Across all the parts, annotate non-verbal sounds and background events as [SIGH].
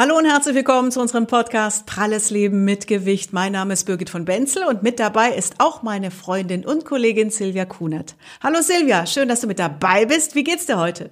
Hallo und herzlich willkommen zu unserem Podcast Pralles Leben mit Gewicht. Mein Name ist Birgit von Benzel und mit dabei ist auch meine Freundin und Kollegin Silvia Kunert. Hallo Silvia, schön, dass du mit dabei bist. Wie geht's dir heute?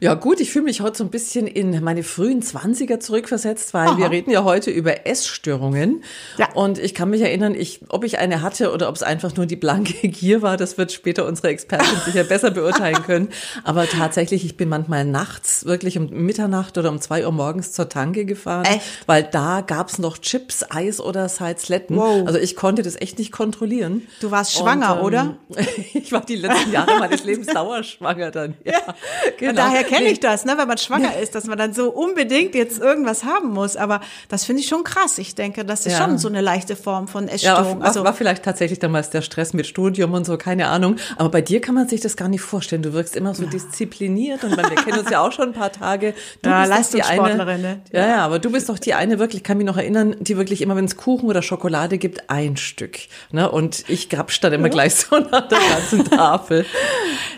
Ja gut, ich fühle mich heute so ein bisschen in meine frühen Zwanziger zurückversetzt, weil Aha. wir reden ja heute über Essstörungen. Ja. Und ich kann mich erinnern, ich, ob ich eine hatte oder ob es einfach nur die blanke [LAUGHS] Gier war, das wird später unsere Expertin sicher besser beurteilen können. Aber tatsächlich, ich bin manchmal nachts, wirklich um Mitternacht oder um zwei Uhr morgens zur Tanke gefahren, echt? weil da gab's noch Chips, Eis oder Salzletten. Wow. Also ich konnte das echt nicht kontrollieren. Du warst schwanger, Und, ähm, oder? [LAUGHS] ich war die letzten Jahre meines Lebens dauerschwanger dann. Ja, ja. genau. Und daher kenne ich das, ne, wenn man schwanger ist, dass man dann so unbedingt jetzt irgendwas haben muss. Aber das finde ich schon krass. Ich denke, das ist ja. schon so eine leichte Form von Essstörung. Ja, war, also, war vielleicht tatsächlich damals der Stress mit Studium und so, keine Ahnung. Aber bei dir kann man sich das gar nicht vorstellen. Du wirkst immer so ja. diszipliniert und wir kennen uns ja auch schon ein paar Tage. Du ja, bist die eine, ne? Ja, ja, aber du bist doch die eine wirklich, kann mich noch erinnern, die wirklich immer, wenn es Kuchen oder Schokolade gibt, ein Stück. Ne? Und ich grapsch dann immer gleich so nach der ganzen [LAUGHS] Tafel.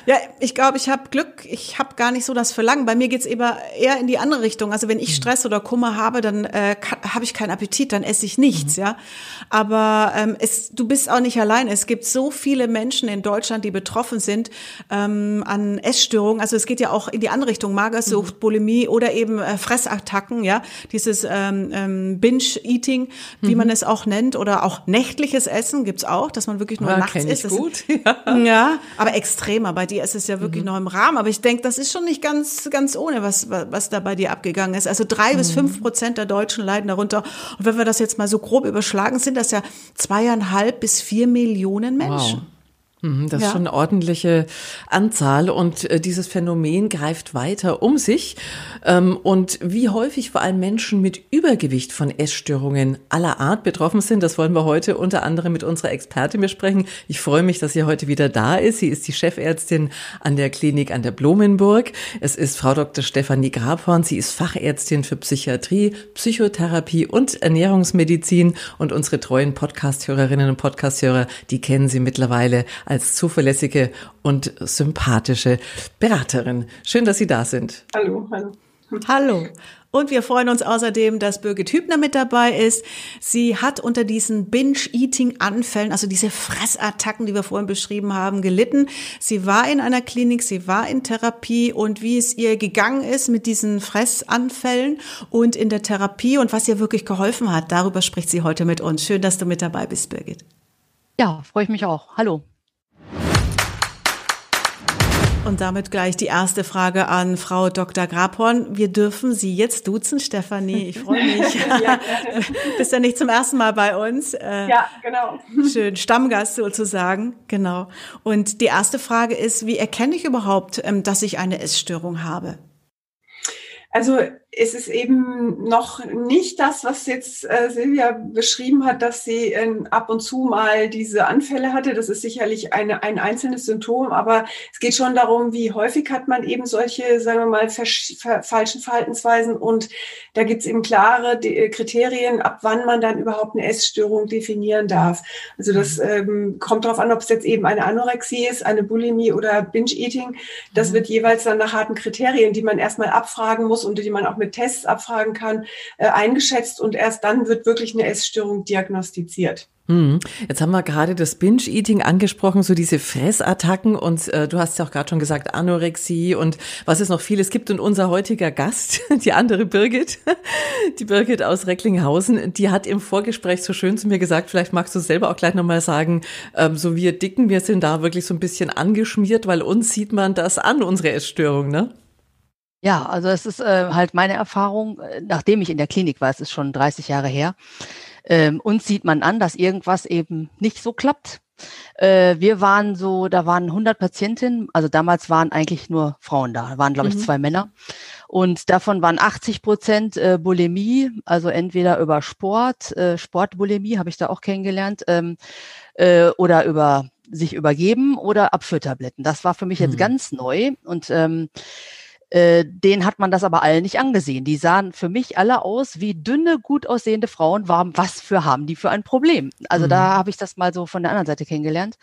Ja, ich glaube, ich habe Glück. Ich habe gar nicht so das Verlangen. Bei mir geht's eher eher in die andere Richtung. Also wenn ich mhm. Stress oder Kummer habe, dann äh, habe ich keinen Appetit, dann esse ich nichts, mhm. ja. Aber ähm, es, du bist auch nicht allein. Es gibt so viele Menschen in Deutschland, die betroffen sind ähm, an Essstörungen. Also es geht ja auch in die andere Richtung, Magersucht, mhm. Bulimie oder eben äh, Fressattacken, ja. Dieses ähm, ähm, Binge-Eating, wie mhm. man es auch nennt, oder auch nächtliches Essen gibt's auch, dass man wirklich nur ja, nachts isst. Das gut. [LAUGHS] ja. ja, aber extremer. Bei dir ist es ja wirklich mhm. noch im Rahmen. Aber ich denke, das ist schon nicht ganz, ganz ohne, was, was da bei dir abgegangen ist. Also drei mhm. bis fünf Prozent der Deutschen leiden darunter. Und wenn wir das jetzt mal so grob überschlagen, sind das ja zweieinhalb bis vier Millionen Menschen. Wow. Mhm, das ja. ist schon eine ordentliche Anzahl und äh, dieses Phänomen greift weiter um sich. Ähm, und wie häufig vor allem Menschen mit Übergewicht von Essstörungen aller Art betroffen sind, das wollen wir heute unter anderem mit unserer Expertin besprechen. Ich freue mich, dass sie heute wieder da ist. Sie ist die Chefärztin an der Klinik an der Blumenburg. Es ist Frau Dr. Stefanie Grabhorn. Sie ist Fachärztin für Psychiatrie, Psychotherapie und Ernährungsmedizin. Und unsere treuen Podcasthörerinnen und Podcasthörer, die kennen sie mittlerweile als zuverlässige und sympathische Beraterin. Schön, dass Sie da sind. Hallo, hallo. Hallo. Und wir freuen uns außerdem, dass Birgit Hübner mit dabei ist. Sie hat unter diesen Binge-Eating-Anfällen, also diese Fressattacken, die wir vorhin beschrieben haben, gelitten. Sie war in einer Klinik, sie war in Therapie und wie es ihr gegangen ist mit diesen Fressanfällen und in der Therapie und was ihr wirklich geholfen hat, darüber spricht sie heute mit uns. Schön, dass du mit dabei bist, Birgit. Ja, freue ich mich auch. Hallo. Und damit gleich die erste Frage an Frau Dr. Grabhorn. Wir dürfen Sie jetzt duzen, Stefanie. Ich freue mich. [LAUGHS] ja, [LAUGHS] Bist ja nicht zum ersten Mal bei uns. Äh, ja, genau. [LAUGHS] Schön, Stammgast sozusagen. Genau. Und die erste Frage ist, wie erkenne ich überhaupt, ähm, dass ich eine Essstörung habe? Also es ist eben noch nicht das, was jetzt äh, Silvia beschrieben hat, dass sie äh, ab und zu mal diese Anfälle hatte. Das ist sicherlich eine, ein einzelnes Symptom, aber es geht schon darum, wie häufig hat man eben solche, sagen wir mal, ver falschen Verhaltensweisen. Und da gibt es eben klare äh, Kriterien, ab wann man dann überhaupt eine Essstörung definieren darf. Also das mhm. ähm, kommt darauf an, ob es jetzt eben eine Anorexie ist, eine Bulimie oder Binge-Eating. Das mhm. wird jeweils dann nach harten Kriterien, die man erstmal abfragen muss und die man auch mit Tests abfragen kann, äh, eingeschätzt und erst dann wird wirklich eine Essstörung diagnostiziert. Hm. Jetzt haben wir gerade das Binge-Eating angesprochen, so diese Fressattacken und äh, du hast ja auch gerade schon gesagt Anorexie und was es noch vieles gibt und unser heutiger Gast, [LAUGHS] die andere Birgit, [LAUGHS] die Birgit aus Recklinghausen, die hat im Vorgespräch so schön zu mir gesagt, vielleicht magst du selber auch gleich nochmal sagen, ähm, so wir Dicken, wir sind da wirklich so ein bisschen angeschmiert, weil uns sieht man das an, unsere Essstörung, ne? Ja, also es ist äh, halt meine Erfahrung, äh, nachdem ich in der Klinik war, es ist schon 30 Jahre her, ähm, uns sieht man an, dass irgendwas eben nicht so klappt. Äh, wir waren so, da waren 100 Patientinnen, also damals waren eigentlich nur Frauen da, da waren glaube ich mhm. zwei Männer. Und davon waren 80 Prozent äh, Bulimie, also entweder über Sport, äh, Sportbulimie habe ich da auch kennengelernt, ähm, äh, oder über sich übergeben oder Abführtabletten. Das war für mich jetzt mhm. ganz neu und ähm, äh, den hat man das aber alle nicht angesehen. Die sahen für mich alle aus wie dünne, gut aussehende Frauen. Waren, was für haben die für ein Problem? Also mhm. da habe ich das mal so von der anderen Seite kennengelernt.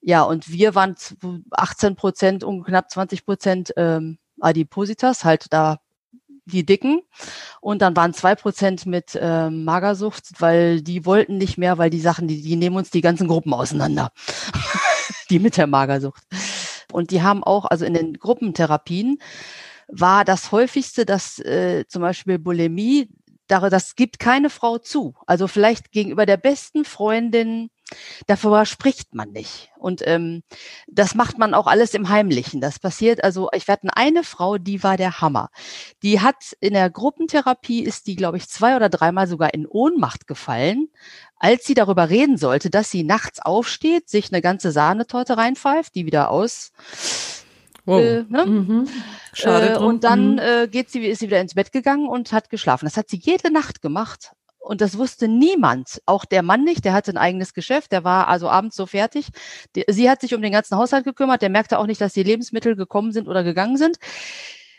Ja, und wir waren 18 Prozent und knapp 20 Prozent ähm, Adipositas, halt da die Dicken. Und dann waren zwei Prozent mit äh, Magersucht, weil die wollten nicht mehr, weil die Sachen, die, die nehmen uns die ganzen Gruppen auseinander. [LAUGHS] die mit der Magersucht. Und die haben auch, also in den Gruppentherapien, war das häufigste, dass äh, zum Beispiel Bulimie, das gibt keine Frau zu. Also vielleicht gegenüber der besten Freundin, darüber spricht man nicht. Und ähm, das macht man auch alles im Heimlichen. Das passiert, also ich werde eine Frau, die war der Hammer. Die hat in der Gruppentherapie, ist die, glaube ich, zwei oder dreimal sogar in Ohnmacht gefallen, als sie darüber reden sollte, dass sie nachts aufsteht, sich eine ganze Sahnetorte reinpfeift, die wieder aus Wow. Äh, ne? mhm. Schade. Äh, und dann mhm. äh, geht sie, ist sie wieder ins Bett gegangen und hat geschlafen. Das hat sie jede Nacht gemacht. Und das wusste niemand, auch der Mann nicht, der hatte ein eigenes Geschäft, der war also abends so fertig. Sie hat sich um den ganzen Haushalt gekümmert, der merkte auch nicht, dass die Lebensmittel gekommen sind oder gegangen sind.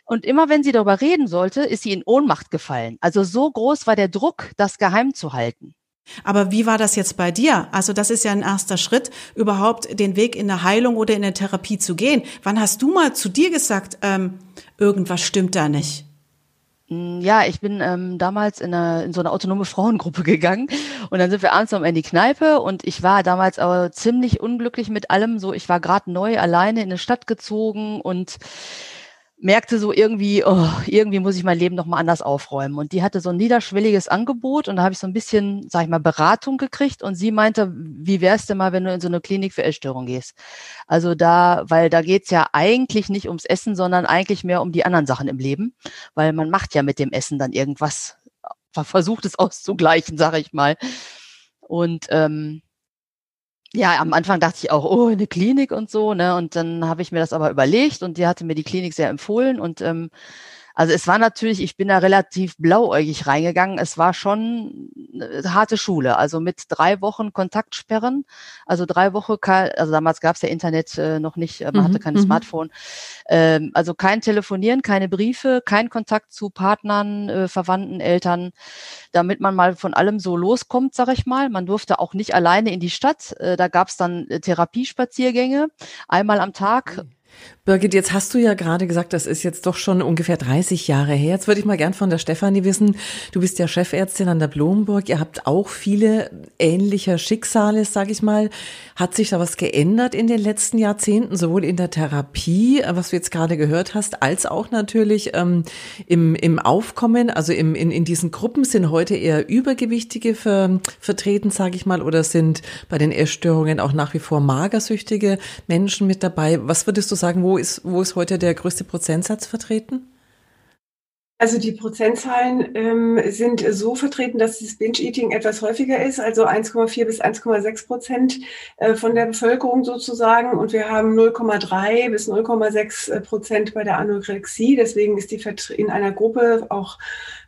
Und immer wenn sie darüber reden sollte, ist sie in Ohnmacht gefallen. Also so groß war der Druck, das geheim zu halten. Aber wie war das jetzt bei dir? Also das ist ja ein erster Schritt, überhaupt den Weg in eine Heilung oder in eine Therapie zu gehen. Wann hast du mal zu dir gesagt, ähm, irgendwas stimmt da nicht? Mm, ja, ich bin ähm, damals in, eine, in so eine autonome Frauengruppe gegangen und dann sind wir abends noch in die Kneipe und ich war damals aber ziemlich unglücklich mit allem. So, ich war gerade neu alleine in eine Stadt gezogen und merkte so irgendwie, oh, irgendwie muss ich mein Leben noch mal anders aufräumen. Und die hatte so ein niederschwelliges Angebot und da habe ich so ein bisschen, sag ich mal, Beratung gekriegt und sie meinte, wie wär's denn mal, wenn du in so eine Klinik für Essstörung gehst? Also da, weil da geht's ja eigentlich nicht ums Essen, sondern eigentlich mehr um die anderen Sachen im Leben, weil man macht ja mit dem Essen dann irgendwas, versucht es auszugleichen, sage ich mal. Und ähm, ja, am Anfang dachte ich auch, oh, eine Klinik und so, ne? Und dann habe ich mir das aber überlegt und die hatte mir die Klinik sehr empfohlen und ähm, also es war natürlich, ich bin da relativ blauäugig reingegangen. Es war schon eine harte Schule. Also mit drei Wochen Kontaktsperren, also drei Wochen, also damals gab es ja Internet äh, noch nicht, man mhm, hatte kein mhm. Smartphone. Ähm, also kein Telefonieren, keine Briefe, kein Kontakt zu Partnern, äh, Verwandten, Eltern, damit man mal von allem so loskommt, sag ich mal. Man durfte auch nicht alleine in die Stadt. Äh, da gab es dann Therapiespaziergänge, einmal am Tag. Mhm Birgit, jetzt hast du ja gerade gesagt, das ist jetzt doch schon ungefähr 30 Jahre her. Jetzt würde ich mal gern von der Stefanie wissen, du bist ja Chefärztin an der Blomburg, ihr habt auch viele ähnlicher Schicksale, sag ich mal. Hat sich da was geändert in den letzten Jahrzehnten, sowohl in der Therapie, was du jetzt gerade gehört hast, als auch natürlich ähm, im, im Aufkommen, also im, in, in diesen Gruppen sind heute eher Übergewichtige ver, vertreten, sage ich mal, oder sind bei den Essstörungen auch nach wie vor magersüchtige Menschen mit dabei. Was würdest du sagen, wo ist, wo ist heute der größte Prozentsatz vertreten? Also die Prozentzahlen ähm, sind so vertreten, dass das Binge-Eating etwas häufiger ist, also 1,4 bis 1,6 Prozent äh, von der Bevölkerung sozusagen. Und wir haben 0,3 bis 0,6 Prozent bei der Anorexie. Deswegen ist die in einer Gruppe auch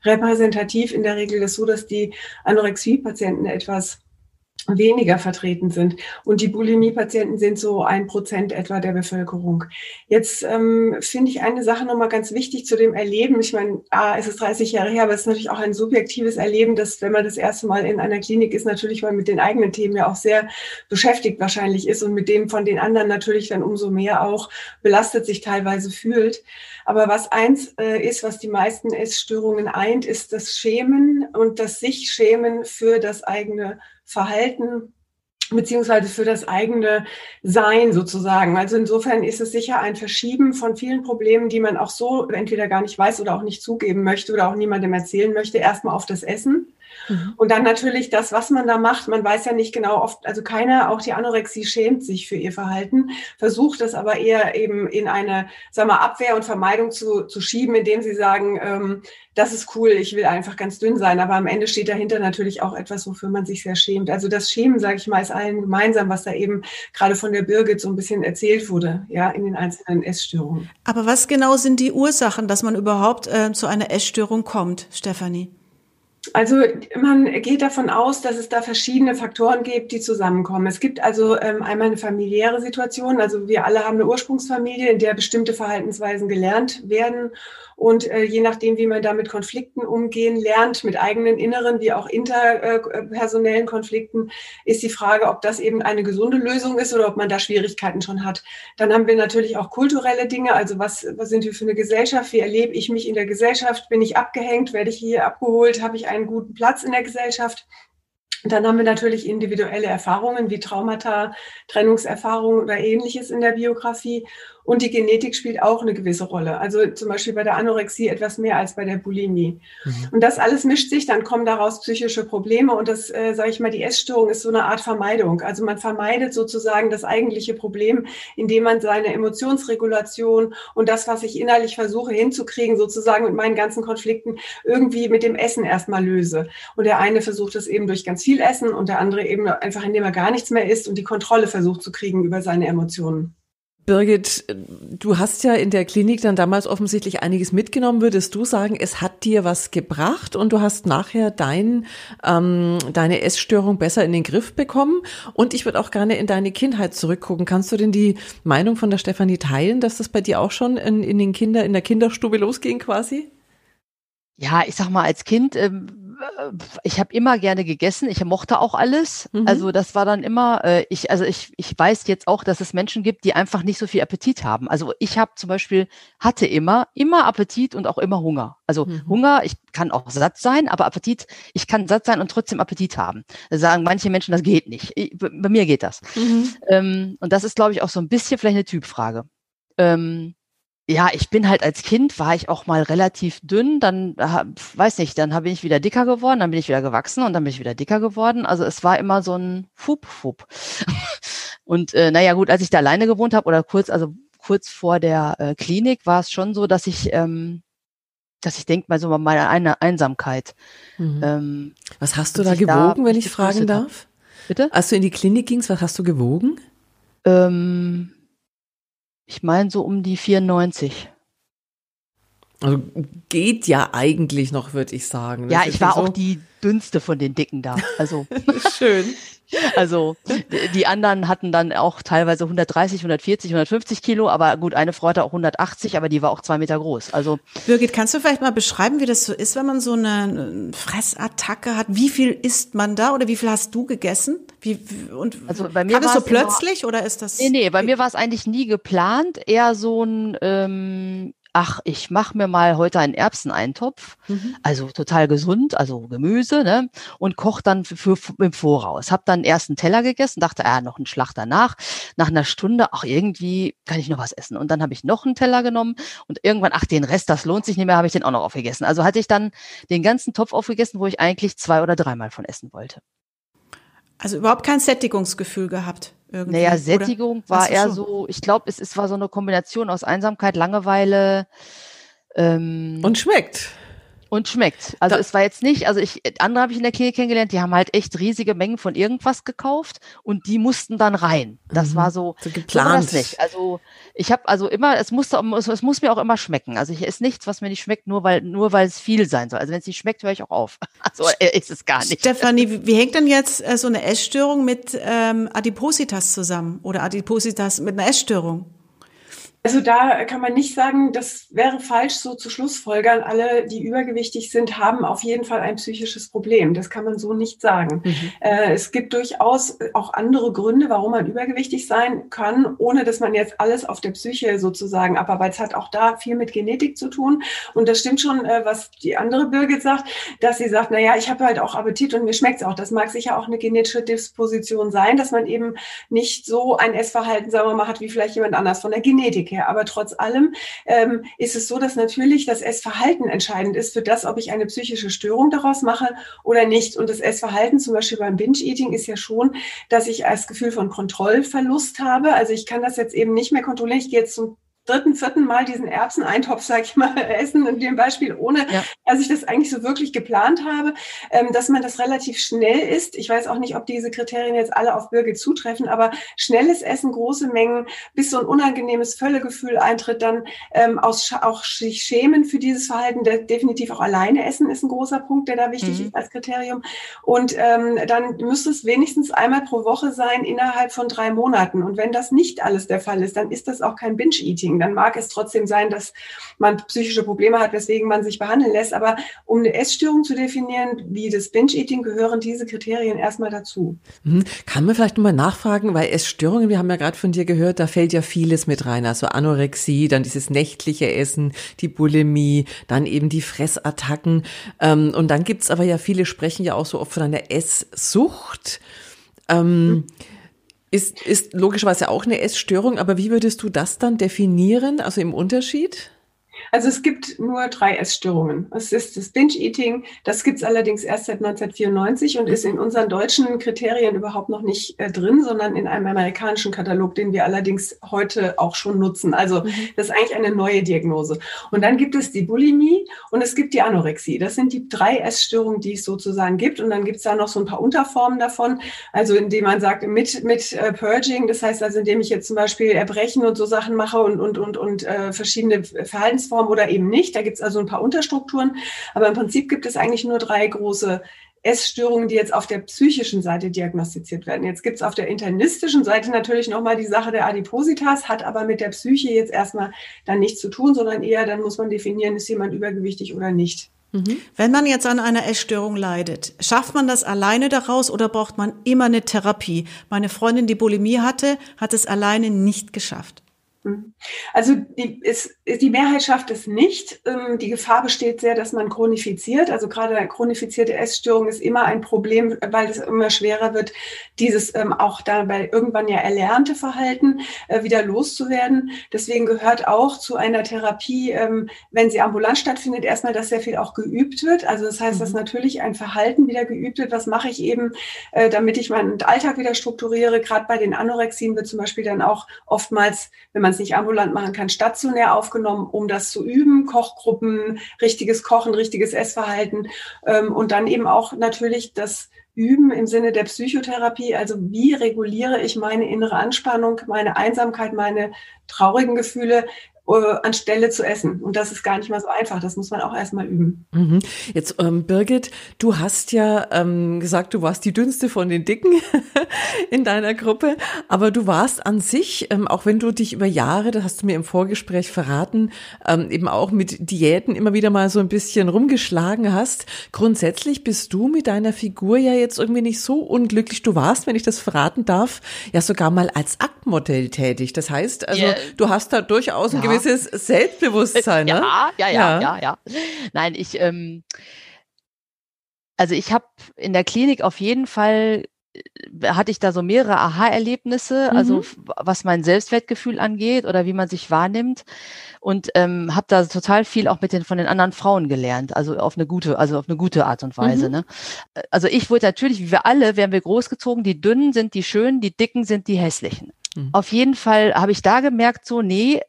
repräsentativ in der Regel das so, dass die Anorexie-Patienten etwas weniger vertreten sind. Und die Bulimie-Patienten sind so ein Prozent etwa der Bevölkerung. Jetzt ähm, finde ich eine Sache nochmal ganz wichtig zu dem Erleben. Ich meine, ah, es ist 30 Jahre her, aber es ist natürlich auch ein subjektives Erleben, dass wenn man das erste Mal in einer Klinik ist, natürlich mal mit den eigenen Themen ja auch sehr beschäftigt wahrscheinlich ist und mit dem von den anderen natürlich dann umso mehr auch belastet sich teilweise fühlt. Aber was eins äh, ist, was die meisten Essstörungen eint, ist das Schämen und das sich schämen für das eigene Verhalten beziehungsweise für das eigene Sein sozusagen. Also insofern ist es sicher ein Verschieben von vielen Problemen, die man auch so entweder gar nicht weiß oder auch nicht zugeben möchte oder auch niemandem erzählen möchte, erstmal auf das Essen. Mhm. Und dann natürlich das, was man da macht. Man weiß ja nicht genau oft, also keiner, auch die Anorexie schämt sich für ihr Verhalten, versucht das aber eher eben in eine, sag mal, Abwehr und Vermeidung zu, zu schieben, indem sie sagen, ähm, das ist cool, ich will einfach ganz dünn sein. Aber am Ende steht dahinter natürlich auch etwas, wofür man sich sehr schämt. Also das Schämen, sage ich mal, ist allen gemeinsam, was da eben gerade von der Birgit so ein bisschen erzählt wurde, ja, in den einzelnen Essstörungen. Aber was genau sind die Ursachen, dass man überhaupt äh, zu einer Essstörung kommt, Stefanie? Also man geht davon aus, dass es da verschiedene Faktoren gibt, die zusammenkommen. Es gibt also ähm, einmal eine familiäre Situation. Also wir alle haben eine Ursprungsfamilie, in der bestimmte Verhaltensweisen gelernt werden Und äh, je nachdem, wie man da mit Konflikten umgehen lernt, mit eigenen inneren wie auch interpersonellen Konflikten, ist die Frage, ob das eben eine gesunde Lösung ist oder ob man da Schwierigkeiten schon hat. Dann haben wir natürlich auch kulturelle Dinge. Also was, was sind wir für eine Gesellschaft? Wie erlebe ich mich in der Gesellschaft? Bin ich abgehängt? Werde ich hier abgeholt? Habe ich einen guten Platz in der Gesellschaft? Dann haben wir natürlich individuelle Erfahrungen wie Traumata, Trennungserfahrungen oder ähnliches in der Biografie. Und die Genetik spielt auch eine gewisse Rolle. Also zum Beispiel bei der Anorexie etwas mehr als bei der Bulimie. Mhm. Und das alles mischt sich, dann kommen daraus psychische Probleme. Und das, äh, sage ich mal, die Essstörung ist so eine Art Vermeidung. Also man vermeidet sozusagen das eigentliche Problem, indem man seine Emotionsregulation und das, was ich innerlich versuche hinzukriegen, sozusagen mit meinen ganzen Konflikten irgendwie mit dem Essen erstmal löse. Und der eine versucht es eben durch ganz viel Essen und der andere eben einfach, indem er gar nichts mehr isst und die Kontrolle versucht zu kriegen über seine Emotionen. Birgit, du hast ja in der Klinik dann damals offensichtlich einiges mitgenommen. Würdest du sagen, es hat dir was gebracht und du hast nachher dein, ähm, deine Essstörung besser in den Griff bekommen? Und ich würde auch gerne in deine Kindheit zurückgucken. Kannst du denn die Meinung von der Stefanie teilen, dass das bei dir auch schon in, in den Kinder, in der Kinderstube losging quasi? Ja, ich sag mal, als Kind ähm, ich habe immer gerne gegessen. Ich mochte auch alles. Mhm. Also das war dann immer, äh, ich, also ich, ich weiß jetzt auch, dass es Menschen gibt, die einfach nicht so viel Appetit haben. Also ich habe zum Beispiel, hatte immer, immer Appetit und auch immer Hunger. Also mhm. Hunger, ich kann auch satt sein, aber Appetit, ich kann satt sein und trotzdem Appetit haben. Da sagen manche Menschen, das geht nicht. Ich, bei mir geht das. Mhm. Ähm, und das ist, glaube ich, auch so ein bisschen vielleicht eine Typfrage. Ähm, ja, ich bin halt als Kind, war ich auch mal relativ dünn, dann, weiß nicht, dann habe ich wieder dicker geworden, dann bin ich wieder gewachsen und dann bin ich wieder dicker geworden. Also es war immer so ein Fup, Fup. [LAUGHS] und äh, naja, gut, als ich da alleine gewohnt habe oder kurz, also kurz vor der äh, Klinik, war es schon so, dass ich, ähm, dass ich denke mal so mal meine eine Einsamkeit. Mhm. Ähm, was hast du da gewogen, da wenn ich fragen darf? Hab. Bitte? Als du in die Klinik gingst, was hast du gewogen? Ähm, ich meine so um die 94. Also geht ja eigentlich noch, würde ich sagen. Das ja, ich war so auch die dünnste von den Dicken da. Also [LAUGHS] schön. Also die anderen hatten dann auch teilweise 130, 140, 150 Kilo, aber gut, eine Frau hatte auch 180, aber die war auch zwei Meter groß. Also Birgit, kannst du vielleicht mal beschreiben, wie das so ist, wenn man so eine Fressattacke hat? Wie viel isst man da oder wie viel hast du gegessen? Wie, und also bei mir war es so plötzlich immer, oder ist das? Nee, nee, bei mir war es eigentlich nie geplant, eher so ein ähm, ach, ich mache mir mal heute einen Erbseneintopf, mhm. also total gesund, also Gemüse, ne? Und koche dann für, für, im Voraus. Hab dann erst einen Teller gegessen, dachte, ah, noch einen Schlag danach. Nach einer Stunde, ach, irgendwie kann ich noch was essen. Und dann habe ich noch einen Teller genommen und irgendwann, ach, den Rest, das lohnt sich nicht mehr, habe ich den auch noch aufgegessen. Also hatte ich dann den ganzen Topf aufgegessen, wo ich eigentlich zwei oder dreimal von essen wollte. Also überhaupt kein Sättigungsgefühl gehabt. Irgendwie, naja, Sättigung oder? war eher so, ich glaube, es, es war so eine Kombination aus Einsamkeit, Langeweile. Ähm, und schmeckt und schmeckt. Also da, es war jetzt nicht, also ich, andere habe ich in der Klinik kennengelernt, die haben halt echt riesige Mengen von irgendwas gekauft und die mussten dann rein. Das mhm, war so, so geplant. So nicht. Also ich habe also immer, es musste, es, muss mir auch immer schmecken. Also ich esse nichts, was mir nicht schmeckt, nur weil, nur weil es viel sein soll. Also wenn es nicht schmeckt, höre ich auch auf. [LAUGHS] Also ist es gar nicht. Stefanie, wie, wie hängt denn jetzt äh, so eine Essstörung mit ähm, Adipositas zusammen oder Adipositas mit einer Essstörung? Also da kann man nicht sagen, das wäre falsch so zu Schlussfolgern. Alle, die übergewichtig sind, haben auf jeden Fall ein psychisches Problem. Das kann man so nicht sagen. Mhm. Äh, es gibt durchaus auch andere Gründe, warum man übergewichtig sein kann, ohne dass man jetzt alles auf der Psyche sozusagen abarbeitet. Es hat auch da viel mit Genetik zu tun. Und das stimmt schon, äh, was die andere Birgit sagt, dass sie sagt, na ja, ich habe halt auch Appetit und mir schmeckt's auch. Das mag sicher auch eine genetische Disposition sein, dass man eben nicht so ein Essverhalten, sagen wir mal, hat wie vielleicht jemand anders von der Genetik her. Aber trotz allem ähm, ist es so, dass natürlich das Essverhalten entscheidend ist für das, ob ich eine psychische Störung daraus mache oder nicht. Und das Essverhalten zum Beispiel beim Binge-Eating ist ja schon, dass ich das Gefühl von Kontrollverlust habe. Also ich kann das jetzt eben nicht mehr kontrollieren. Ich gehe jetzt zum dritten, vierten Mal diesen Erbseneintopf, sag ich mal, [LAUGHS] essen, in dem Beispiel, ohne ja. dass ich das eigentlich so wirklich geplant habe, ähm, dass man das relativ schnell isst. Ich weiß auch nicht, ob diese Kriterien jetzt alle auf Birgit zutreffen, aber schnelles Essen, große Mengen, bis so ein unangenehmes Völlegefühl eintritt, dann ähm, aus, auch sich schämen für dieses Verhalten, der, definitiv auch alleine essen ist ein großer Punkt, der da wichtig mhm. ist als Kriterium. Und ähm, dann müsste es wenigstens einmal pro Woche sein innerhalb von drei Monaten. Und wenn das nicht alles der Fall ist, dann ist das auch kein Binge-Eating Binge-Eating. Dann mag es trotzdem sein, dass man psychische Probleme hat, weswegen man sich behandeln lässt. Aber um eine Essstörung zu definieren, wie das Binge-Eating, gehören diese Kriterien erstmal dazu. Mhm. Kann man vielleicht nochmal nachfragen, weil Essstörungen, wir haben ja gerade von dir gehört, da fällt ja vieles mit rein. Also Anorexie, dann dieses nächtliche Essen, die Bulimie, dann eben die Fressattacken. Ähm, und dann gibt's aber ja viele sprechen ja auch so oft von einer Esssucht. Ähm, mhm. Ist, ist logischerweise auch eine Essstörung, aber wie würdest du das dann definieren, also im Unterschied? Also es gibt nur drei Essstörungen. Es ist das Binge-Eating, das gibt es allerdings erst seit 1994 und ist in unseren deutschen Kriterien überhaupt noch nicht äh, drin, sondern in einem amerikanischen Katalog, den wir allerdings heute auch schon nutzen. Also mhm. das ist eigentlich eine neue Diagnose. Und dann gibt es die Bulimie und es gibt die Anorexie. Das sind die drei Essstörungen, die es sozusagen gibt. Und dann gibt es da noch so ein paar Unterformen davon. Also indem man sagt, mit, mit äh, Purging, das heißt also, indem ich jetzt zum Beispiel Erbrechen und so Sachen mache und, und, und, und äh, verschiedene Verhaltensformen Form oder eben nicht. Da gibt es also ein paar Unterstrukturen. Aber im Prinzip gibt es eigentlich nur drei große Essstörungen, die jetzt auf der psychischen Seite diagnostiziert werden. Jetzt gibt es auf der internistischen Seite natürlich nochmal die Sache der Adipositas, hat aber mit der Psyche jetzt erstmal dann nichts zu tun, sondern eher dann muss man definieren, ist jemand übergewichtig oder nicht. Mhm. Wenn man jetzt an einer Essstörung leidet, schafft man das alleine daraus oder braucht man immer eine Therapie? Meine Freundin, die Bulimie hatte, hat es alleine nicht geschafft. Hm. Also die, ist, die Mehrheit schafft es nicht. Ähm, die Gefahr besteht sehr, dass man chronifiziert. Also gerade eine chronifizierte Essstörung ist immer ein Problem, weil es immer schwerer wird, dieses ähm, auch dabei irgendwann ja erlernte Verhalten äh, wieder loszuwerden. Deswegen gehört auch zu einer Therapie, ähm, wenn sie ambulant stattfindet, erstmal, dass sehr viel auch geübt wird. Also das heißt, dass mhm. natürlich ein Verhalten wieder geübt wird. Was mache ich eben, äh, damit ich meinen Alltag wieder strukturiere? Gerade bei den Anorexien wird zum Beispiel dann auch oftmals, wenn man es nicht ambulant machen kann, stationär aufgenommen, um das zu üben. Kochgruppen, richtiges Kochen, richtiges Essverhalten ähm, und dann eben auch natürlich das Üben im Sinne der Psychotherapie. Also wie reguliere ich meine innere Anspannung, meine Einsamkeit, meine traurigen Gefühle äh, anstelle zu essen. Und das ist gar nicht mal so einfach. Das muss man auch erstmal üben. Mhm. Jetzt, ähm, Birgit, du hast ja ähm, gesagt, du warst die dünnste von den Dicken [LAUGHS] in deiner Gruppe. Aber du warst an sich, ähm, auch wenn du dich über Jahre, das hast du mir im Vorgespräch verraten, ähm, eben auch mit Diäten immer wieder mal so ein bisschen rumgeschlagen hast. Grundsätzlich bist du mit deiner Figur ja jetzt irgendwie nicht so unglücklich. Du warst, wenn ich das verraten darf, ja sogar mal als Aktmodell tätig. Das heißt, also yeah. du hast da durchaus ein gewisses Selbstbewusstsein, ne? Ja, ja, ja, ja, ja. Nein, ich, ähm, also ich habe in der Klinik auf jeden Fall äh, hatte ich da so mehrere Aha-Erlebnisse, also mhm. also was mein Selbstwertgefühl angeht oder wie man sich wahrnimmt und ähm, habe da total viel auch mit den von den anderen Frauen gelernt, also auf eine gute, also auf eine gute Art und Weise. Mhm. Ne? Also ich wurde natürlich, wie wir alle, werden wir großgezogen. Die Dünnen sind die Schönen, die Dicken sind die Hässlichen. Mhm. Auf jeden Fall habe ich da gemerkt, so nee,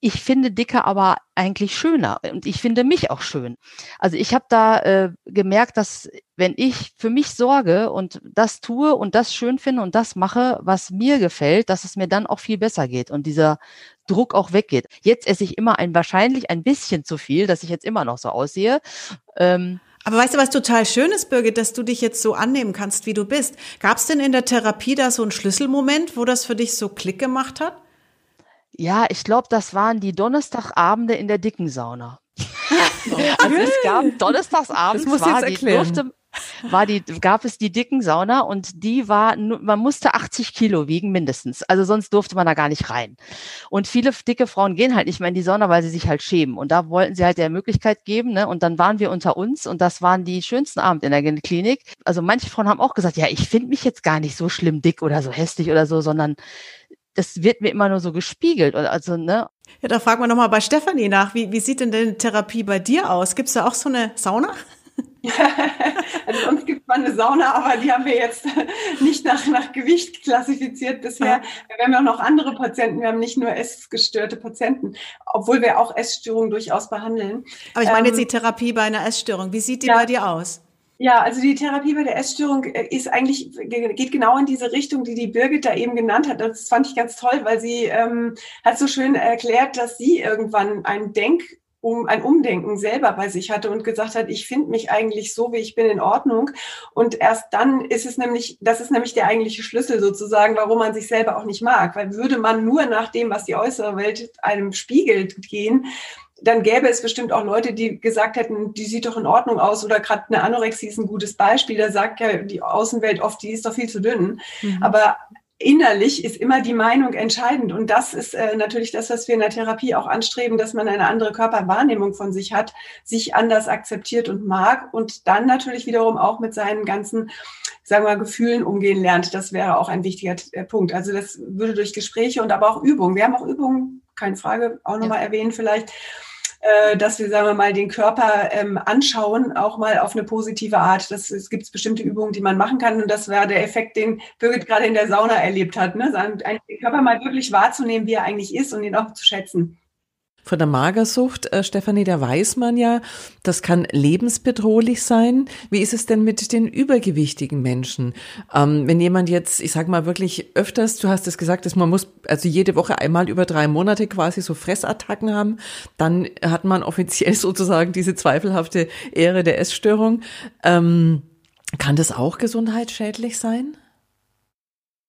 ich finde Dicke aber eigentlich schöner und ich finde mich auch schön. Also ich habe da äh, gemerkt, dass wenn ich für mich sorge und das tue und das schön finde und das mache, was mir gefällt, dass es mir dann auch viel besser geht und dieser Druck auch weggeht. Jetzt esse ich immer ein wahrscheinlich ein bisschen zu viel, dass ich jetzt immer noch so aussehe. Ähm, aber weißt du, was total schön ist, Birgit, dass du dich jetzt so annehmen kannst, wie du bist. Gab es denn in der Therapie da so einen Schlüsselmoment, wo das für dich so Klick gemacht hat? Ja, ich glaube, das waren die Donnerstagabende in der dicken Sauna. [LAUGHS] also es gab donnerstagsabends das war die, durfte, war die, gab es die dicken Sauna und die war, man musste 80 Kilo wiegen mindestens. Also sonst durfte man da gar nicht rein. Und viele dicke Frauen gehen halt nicht mehr in die Sauna, weil sie sich halt schämen. Und da wollten sie halt der Möglichkeit geben, ne? Und dann waren wir unter uns und das waren die schönsten Abend in der Klinik. Also manche Frauen haben auch gesagt, ja, ich finde mich jetzt gar nicht so schlimm dick oder so hässlich oder so, sondern das wird mir immer nur so gespiegelt. Also, ne? Ja, da fragen wir nochmal bei Stefanie nach. Wie, wie sieht denn deine Therapie bei dir aus? Gibt es da auch so eine Sauna? [LAUGHS] also uns gibt man eine Sauna, aber die haben wir jetzt [LAUGHS] nicht nach, nach Gewicht klassifiziert bisher. Wir haben ja auch noch andere Patienten. Wir haben nicht nur essgestörte Patienten, obwohl wir auch Essstörungen durchaus behandeln. Aber ich meine jetzt ähm, die Therapie bei einer Essstörung. Wie sieht die ja, bei dir aus? Ja, also die Therapie bei der Essstörung äh, ist eigentlich, geht genau in diese Richtung, die die Birgit da eben genannt hat. Das fand ich ganz toll, weil sie ähm, hat so schön erklärt, dass sie irgendwann ein Denk um ein Umdenken selber bei sich hatte und gesagt hat, ich finde mich eigentlich so, wie ich bin, in Ordnung. Und erst dann ist es nämlich, das ist nämlich der eigentliche Schlüssel sozusagen, warum man sich selber auch nicht mag. Weil würde man nur nach dem, was die äußere Welt einem spiegelt, gehen, dann gäbe es bestimmt auch Leute, die gesagt hätten, die sieht doch in Ordnung aus oder gerade eine Anorexie ist ein gutes Beispiel. Da sagt ja die Außenwelt oft, die ist doch viel zu dünn. Mhm. Aber innerlich ist immer die Meinung entscheidend. Und das ist äh, natürlich das, was wir in der Therapie auch anstreben, dass man eine andere Körperwahrnehmung von sich hat, sich anders akzeptiert und mag und dann natürlich wiederum auch mit seinen ganzen, sagen wir mal, Gefühlen umgehen lernt. Das wäre auch ein wichtiger äh, Punkt. Also das würde durch Gespräche und aber auch Übungen. Wir haben auch Übungen, keine Frage, auch nochmal ja. erwähnen vielleicht äh, dass wir, sagen wir mal, den Körper ähm, anschauen, auch mal auf eine positive Art. Das, es gibt bestimmte Übungen, die man machen kann. Und das war der Effekt, den Birgit gerade in der Sauna erlebt hat. Ne? Den Körper mal wirklich wahrzunehmen, wie er eigentlich ist und ihn auch zu schätzen von der Magersucht, äh, Stefanie, da weiß man ja, das kann lebensbedrohlich sein. Wie ist es denn mit den übergewichtigen Menschen? Ähm, wenn jemand jetzt, ich sag mal wirklich öfters, du hast es gesagt, dass man muss also jede Woche einmal über drei Monate quasi so Fressattacken haben, dann hat man offiziell [LAUGHS] sozusagen diese zweifelhafte Ehre der Essstörung. Ähm, kann das auch gesundheitsschädlich sein?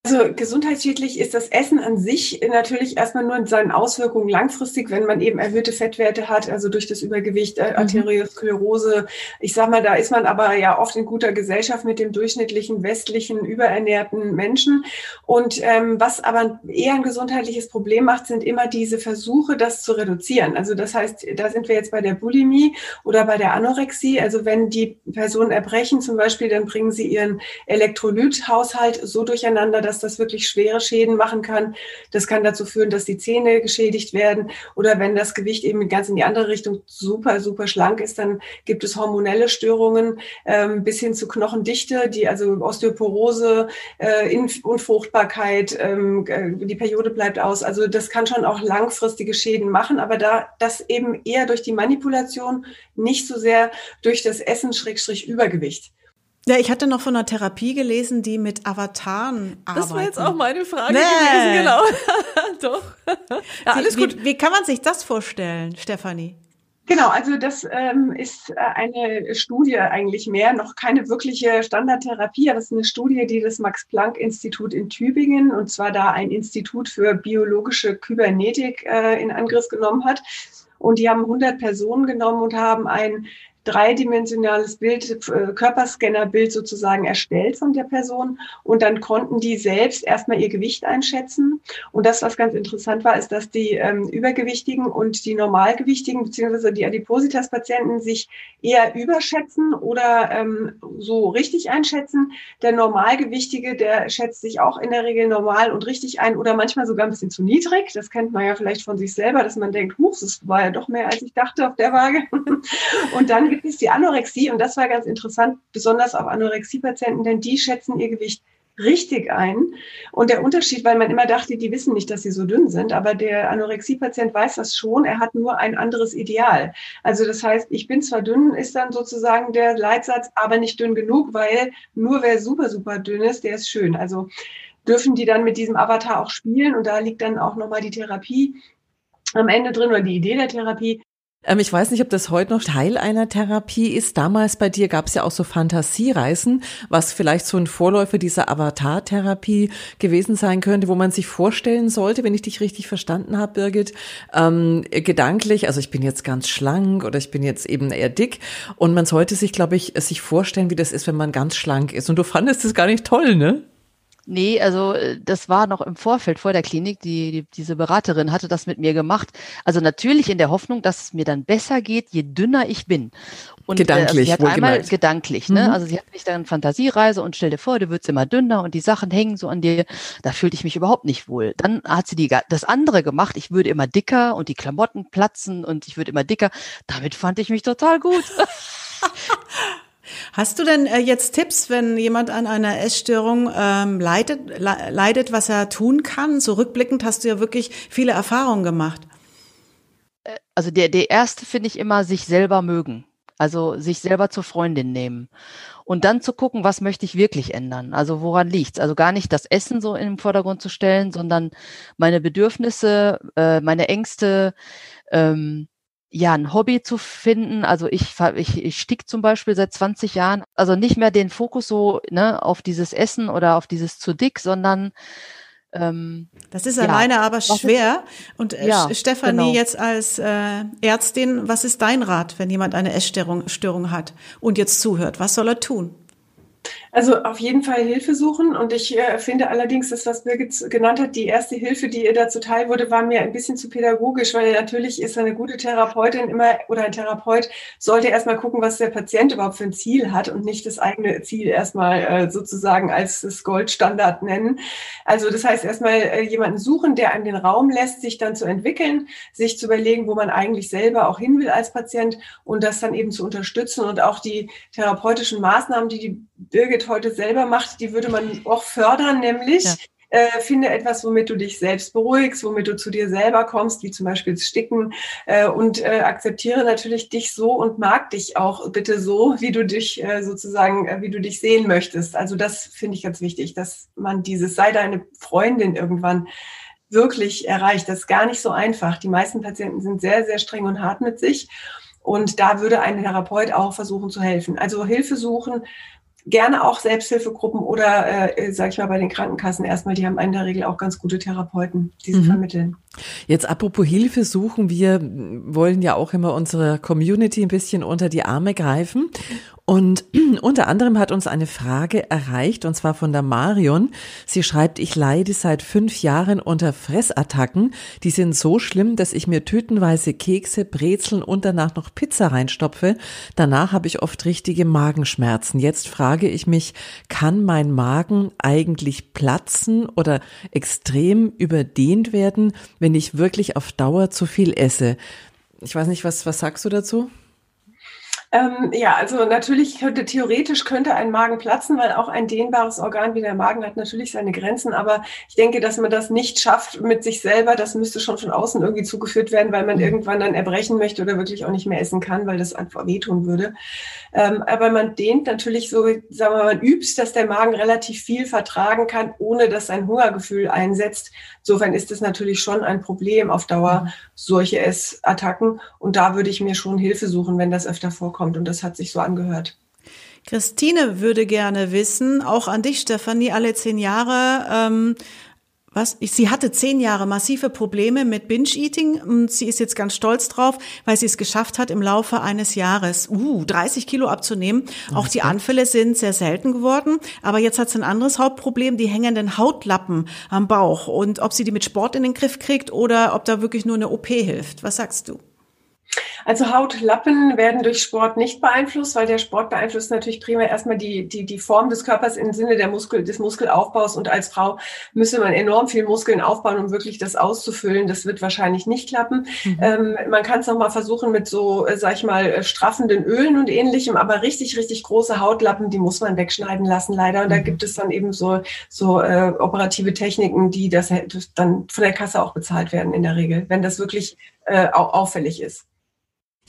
Also gesundheitsschädlich ist das Essen an sich natürlich erstmal nur in seinen Auswirkungen langfristig, wenn man eben erhöhte Fettwerte hat, also durch das Übergewicht, äh, mhm. Arteriosklerose. Ich sag mal, da ist man aber ja oft in guter Gesellschaft mit dem durchschnittlichen westlichen überernährten Menschen. Und ähm, was aber eher ein gesundheitliches Problem macht, sind immer diese Versuche, das zu reduzieren. Also das heißt, da sind wir jetzt bei der Bulimie oder bei der Anorexie. Also wenn die Personen erbrechen zum Beispiel, dann bringen sie ihren Elektrolythaushalt so durcheinander, dass das wirklich schwere Schäden machen kann. Das kann dazu führen, dass die Zähne geschädigt werden. Oder wenn das Gewicht eben ganz in die andere Richtung super, super schlank ist, dann gibt es hormonelle Störungen ähm, bis hin zu Knochendichte, die also Osteoporose, äh, Unfruchtbarkeit, ähm, äh, die Periode bleibt aus. Also das kann schon auch langfristige Schäden machen, aber da das eben eher durch die Manipulation, nicht so sehr durch das Essen-Übergewicht. Ja, ich hatte noch von einer Therapie gelesen, die mit Avataren arbeitet. Das war jetzt auch meine Frage nee. gewesen, genau. [LAUGHS] Doch. Ja, alles wie, gut. Wie, wie kann man sich das vorstellen, Stefanie? Genau, also das ähm, ist äh, eine Studie eigentlich mehr, noch keine wirkliche Standardtherapie, aber es ist eine Studie, die das Max-Planck-Institut in Tübingen, und zwar da ein Institut für biologische Kybernetik äh, in Angriff genommen hat. Und die haben 100 Personen genommen und haben ein dreidimensionales Bild, äh, Körperscannerbild sozusagen erstellt von der Person und dann konnten die selbst erstmal ihr Gewicht einschätzen. Und das, was ganz interessant war, ist, dass die ähm, Übergewichtigen und die Normalgewichtigen beziehungsweise die Adipositas-Patienten sich eher überschätzen oder ähm, so richtig einschätzen. Der Normalgewichtige, der schätzt sich auch in der Regel normal und richtig ein oder manchmal sogar ein bisschen zu niedrig. Das kennt man ja vielleicht von sich selber, dass man denkt, huch, das war ja doch mehr, als ich dachte auf der Waage. [LAUGHS] und dann gibt die Anorexie und das war ganz interessant, besonders auf Anorexie-Patienten, denn die schätzen ihr Gewicht richtig ein. Und der Unterschied, weil man immer dachte, die wissen nicht, dass sie so dünn sind, aber der Anorexie-Patient weiß das schon, er hat nur ein anderes Ideal. Also das heißt, ich bin zwar dünn, ist dann sozusagen der Leitsatz, aber nicht dünn genug, weil nur wer super, super dünn ist, der ist schön. Also dürfen die dann mit diesem Avatar auch spielen und da liegt dann auch nochmal die Therapie am Ende drin oder die Idee der Therapie, ähm, ich weiß nicht, ob das heute noch Teil einer Therapie ist. Damals bei dir gab es ja auch so Fantasiereisen, was vielleicht so ein Vorläufer dieser Avatar-Therapie gewesen sein könnte, wo man sich vorstellen sollte, wenn ich dich richtig verstanden habe, Birgit, ähm, gedanklich, also ich bin jetzt ganz schlank oder ich bin jetzt eben eher dick und man sollte sich, glaube ich, sich vorstellen, wie das ist, wenn man ganz schlank ist. Und du fandest das gar nicht toll, ne? Nee, also äh, das war noch im Vorfeld vor der Klinik. Die, die, diese Beraterin hatte das mit mir gemacht. Also natürlich in der Hoffnung, dass es mir dann besser geht, je dünner ich bin. Und, gedanklich. Äh, also sie hat einmal gedanklich, ne? Mhm. Also sie hat mich dann Fantasiereise und stell dir vor, du wirst immer dünner und die Sachen hängen so an dir. Da fühlte ich mich überhaupt nicht wohl. Dann hat sie die, das andere gemacht. Ich würde immer dicker und die Klamotten platzen und ich würde immer dicker. Damit fand ich mich total gut. [LAUGHS] Hast du denn äh, jetzt Tipps, wenn jemand an einer Essstörung ähm, leidet, le leidet, was er tun kann? So hast du ja wirklich viele Erfahrungen gemacht. Äh, also der, der erste finde ich immer, sich selber mögen. Also sich selber zur Freundin nehmen. Und dann zu gucken, was möchte ich wirklich ändern? Also woran liegt's? Also gar nicht das Essen so im Vordergrund zu stellen, sondern meine Bedürfnisse, äh, meine Ängste, ähm, ja, ein Hobby zu finden. Also ich, ich, ich stick zum Beispiel seit 20 Jahren. Also nicht mehr den Fokus so ne, auf dieses Essen oder auf dieses zu dick, sondern ähm, das ist alleine ja, aber schwer. Ist, und äh, ja, Stefanie genau. jetzt als äh, Ärztin, was ist dein Rat, wenn jemand eine Essstörung Störung hat und jetzt zuhört? Was soll er tun? Also auf jeden Fall Hilfe suchen. Und ich äh, finde allerdings, das, was Birgit genannt hat, die erste Hilfe, die ihr dazu teil wurde, war mir ein bisschen zu pädagogisch, weil natürlich ist eine gute Therapeutin immer oder ein Therapeut sollte erstmal gucken, was der Patient überhaupt für ein Ziel hat und nicht das eigene Ziel erstmal äh, sozusagen als das Goldstandard nennen. Also das heißt erstmal äh, jemanden suchen, der einem den Raum lässt, sich dann zu entwickeln, sich zu überlegen, wo man eigentlich selber auch hin will als Patient und das dann eben zu unterstützen und auch die therapeutischen Maßnahmen, die die Birgit heute selber macht, die würde man auch fördern, nämlich ja. Äh, finde etwas, womit du dich selbst beruhigst, womit du zu dir selber kommst, wie zum Beispiel das Sticken äh, und äh, akzeptiere natürlich dich so und mag dich auch bitte so, wie du dich äh, sozusagen, äh, wie du dich sehen möchtest. Also das finde ich ganz wichtig, dass man dieses sei deine Freundin irgendwann wirklich erreicht. Das ist gar nicht so einfach. Die meisten Patienten sind sehr, sehr streng und hart mit sich. Und da würde ein Therapeut auch versuchen zu helfen. Also Hilfe suchen gerne auch Selbsthilfegruppen oder, äh, sag ich mal, bei den Krankenkassen erstmal, die haben in der Regel auch ganz gute Therapeuten, die sie mhm. vermitteln. Jetzt apropos Hilfe suchen, wir wollen ja auch immer unserer Community ein bisschen unter die Arme greifen. Und [CLEARS THROAT] unter anderem hat uns eine Frage erreicht, und zwar von der Marion. Sie schreibt, ich leide seit fünf Jahren unter Fressattacken. Die sind so schlimm, dass ich mir tütenweise Kekse, Brezeln und danach noch Pizza reinstopfe. Danach habe ich oft richtige Magenschmerzen. Jetzt frage ich mich, kann mein Magen eigentlich platzen oder extrem überdehnt werden, wenn ich wirklich auf Dauer zu viel esse? Ich weiß nicht, was, was sagst du dazu? Ähm, ja, also natürlich könnte theoretisch könnte ein Magen platzen, weil auch ein dehnbares Organ wie der Magen hat natürlich seine Grenzen. Aber ich denke, dass man das nicht schafft mit sich selber. Das müsste schon von außen irgendwie zugeführt werden, weil man mhm. irgendwann dann erbrechen möchte oder wirklich auch nicht mehr essen kann, weil das einfach wehtun würde. Ähm, aber man dehnt natürlich so, sagen wir mal, man übt, dass der Magen relativ viel vertragen kann, ohne dass ein Hungergefühl einsetzt. Insofern ist es natürlich schon ein Problem auf Dauer, mhm. solche Essattacken. Und da würde ich mir schon Hilfe suchen, wenn das öfter vorkommt kommt. Und das hat sich so angehört. Christine würde gerne wissen, auch an dich, Stefanie, alle zehn Jahre, ähm, was? Sie hatte zehn Jahre massive Probleme mit Binge-Eating und sie ist jetzt ganz stolz drauf, weil sie es geschafft hat, im Laufe eines Jahres uh, 30 Kilo abzunehmen. Auch die Anfälle sind sehr selten geworden, aber jetzt hat sie ein anderes Hauptproblem, die hängenden Hautlappen am Bauch und ob sie die mit Sport in den Griff kriegt oder ob da wirklich nur eine OP hilft. Was sagst du? Also Hautlappen werden durch Sport nicht beeinflusst, weil der Sport beeinflusst natürlich primär erstmal die, die, die Form des Körpers im Sinne der Muskel, des Muskelaufbaus. Und als Frau müsse man enorm viel Muskeln aufbauen, um wirklich das auszufüllen. Das wird wahrscheinlich nicht klappen. Mhm. Ähm, man kann es nochmal versuchen mit so, äh, sag ich mal, äh, straffenden Ölen und ähnlichem, aber richtig, richtig große Hautlappen, die muss man wegschneiden lassen, leider. Und mhm. da gibt es dann eben so, so äh, operative Techniken, die das dann von der Kasse auch bezahlt werden in der Regel, wenn das wirklich äh, auffällig ist.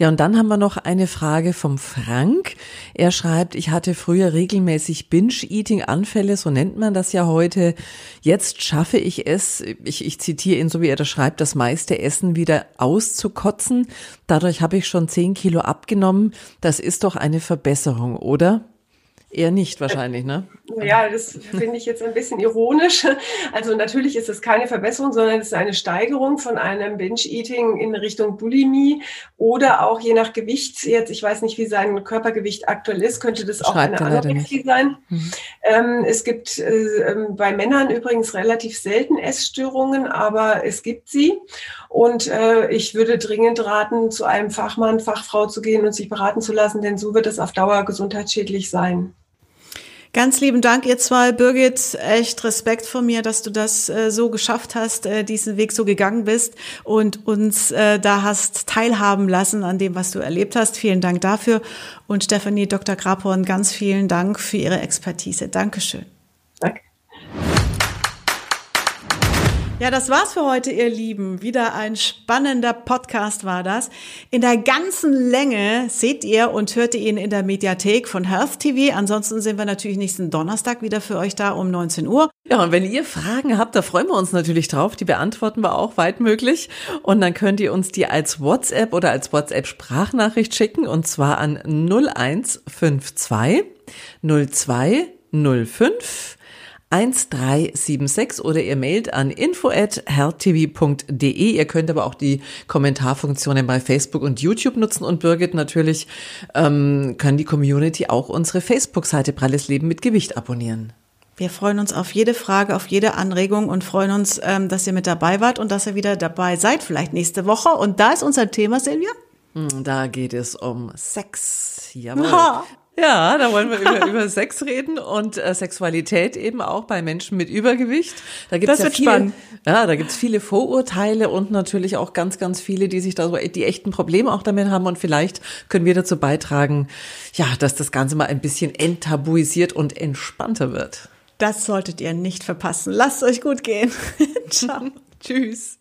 Ja, und dann haben wir noch eine Frage vom Frank. Er schreibt, ich hatte früher regelmäßig Binge-Eating-Anfälle, so nennt man das ja heute. Jetzt schaffe ich es, ich, ich zitiere ihn so, wie er das schreibt, das meiste Essen wieder auszukotzen. Dadurch habe ich schon zehn Kilo abgenommen. Das ist doch eine Verbesserung, oder? Eher nicht wahrscheinlich, ne? Ja, das finde ich jetzt ein bisschen ironisch. Also natürlich ist es keine Verbesserung, sondern es ist eine Steigerung von einem Binge-Eating in Richtung Bulimie oder auch je nach Gewicht. Jetzt, ich weiß nicht, wie sein Körpergewicht aktuell ist, könnte das auch Schreibt eine Anorexie sein. Mhm. Ähm, es gibt äh, ähm, bei Männern übrigens relativ selten Essstörungen, aber es gibt sie. Und äh, ich würde dringend raten, zu einem Fachmann, Fachfrau zu gehen und sich beraten zu lassen, denn so wird es auf Dauer gesundheitsschädlich sein. Ganz lieben Dank, ihr zwei. Birgit, echt Respekt von mir, dass du das äh, so geschafft hast, äh, diesen Weg so gegangen bist und uns äh, da hast teilhaben lassen an dem, was du erlebt hast. Vielen Dank dafür. Und Stefanie, Dr. Grabhorn, ganz vielen Dank für Ihre Expertise. Dankeschön. Danke. Ja, das war's für heute, ihr Lieben. Wieder ein spannender Podcast war das. In der ganzen Länge seht ihr und hört ihr ihn in der Mediathek von Health TV. Ansonsten sind wir natürlich nächsten Donnerstag wieder für euch da um 19 Uhr. Ja, und wenn ihr Fragen habt, da freuen wir uns natürlich drauf. Die beantworten wir auch weit möglich. Und dann könnt ihr uns die als WhatsApp oder als WhatsApp Sprachnachricht schicken und zwar an 0152 02 05 1376 oder ihr mailt an info at healthtv.de. Ihr könnt aber auch die Kommentarfunktionen bei Facebook und YouTube nutzen und Birgit natürlich ähm, kann die Community auch unsere Facebook-Seite Pralles Leben mit Gewicht abonnieren. Wir freuen uns auf jede Frage, auf jede Anregung und freuen uns, ähm, dass ihr mit dabei wart und dass ihr wieder dabei seid, vielleicht nächste Woche. Und da ist unser Thema, Silvia. Hm, da geht es um Sex. Jawohl. Ja, da wollen wir über, über Sex reden und äh, Sexualität eben auch bei Menschen mit Übergewicht. Da gibt's das ja wird viele, spannend. Ja, da gibt's viele Vorurteile und natürlich auch ganz, ganz viele, die sich da so die echten Probleme auch damit haben und vielleicht können wir dazu beitragen, ja, dass das Ganze mal ein bisschen enttabuisiert und entspannter wird. Das solltet ihr nicht verpassen. Lasst euch gut gehen. [LAUGHS] Ciao. [LAUGHS] Tschüss.